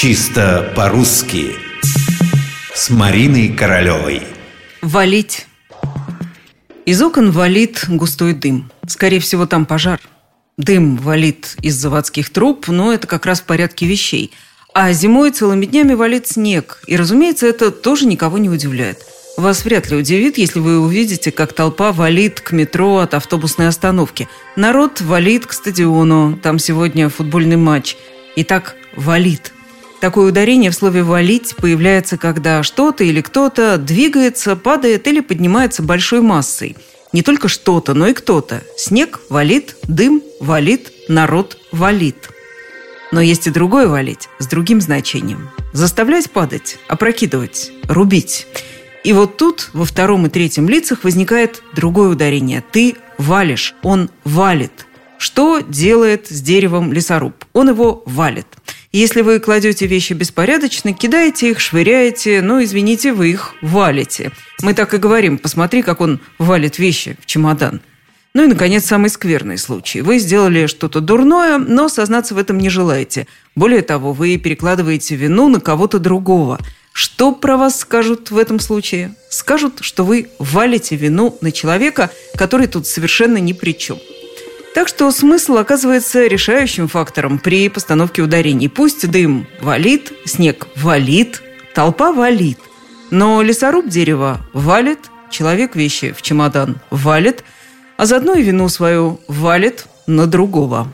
Чисто по-русски. С Мариной Королевой. Валить. Из окон валит густой дым. Скорее всего, там пожар. Дым валит из заводских труб, но это как раз в порядке вещей. А зимой целыми днями валит снег. И, разумеется, это тоже никого не удивляет. Вас вряд ли удивит, если вы увидите, как толпа валит к метро от автобусной остановки. Народ валит к стадиону, там сегодня футбольный матч. И так валит. Такое ударение в слове «валить» появляется, когда что-то или кто-то двигается, падает или поднимается большой массой. Не только что-то, но и кто-то. Снег валит, дым валит, народ валит. Но есть и другое валить, с другим значением. Заставлять падать, опрокидывать, рубить. И вот тут, во втором и третьем лицах, возникает другое ударение. Ты валишь, он валит. Что делает с деревом лесоруб? Он его валит. Если вы кладете вещи беспорядочно, кидаете их, швыряете, ну, извините, вы их валите. Мы так и говорим, посмотри, как он валит вещи в чемодан. Ну и, наконец, самый скверный случай. Вы сделали что-то дурное, но сознаться в этом не желаете. Более того, вы перекладываете вину на кого-то другого. Что про вас скажут в этом случае? Скажут, что вы валите вину на человека, который тут совершенно ни при чем. Так что смысл оказывается решающим фактором при постановке ударений. Пусть дым валит, снег валит, толпа валит. Но лесоруб дерева валит, человек вещи в чемодан валит, а заодно и вину свою валит на другого.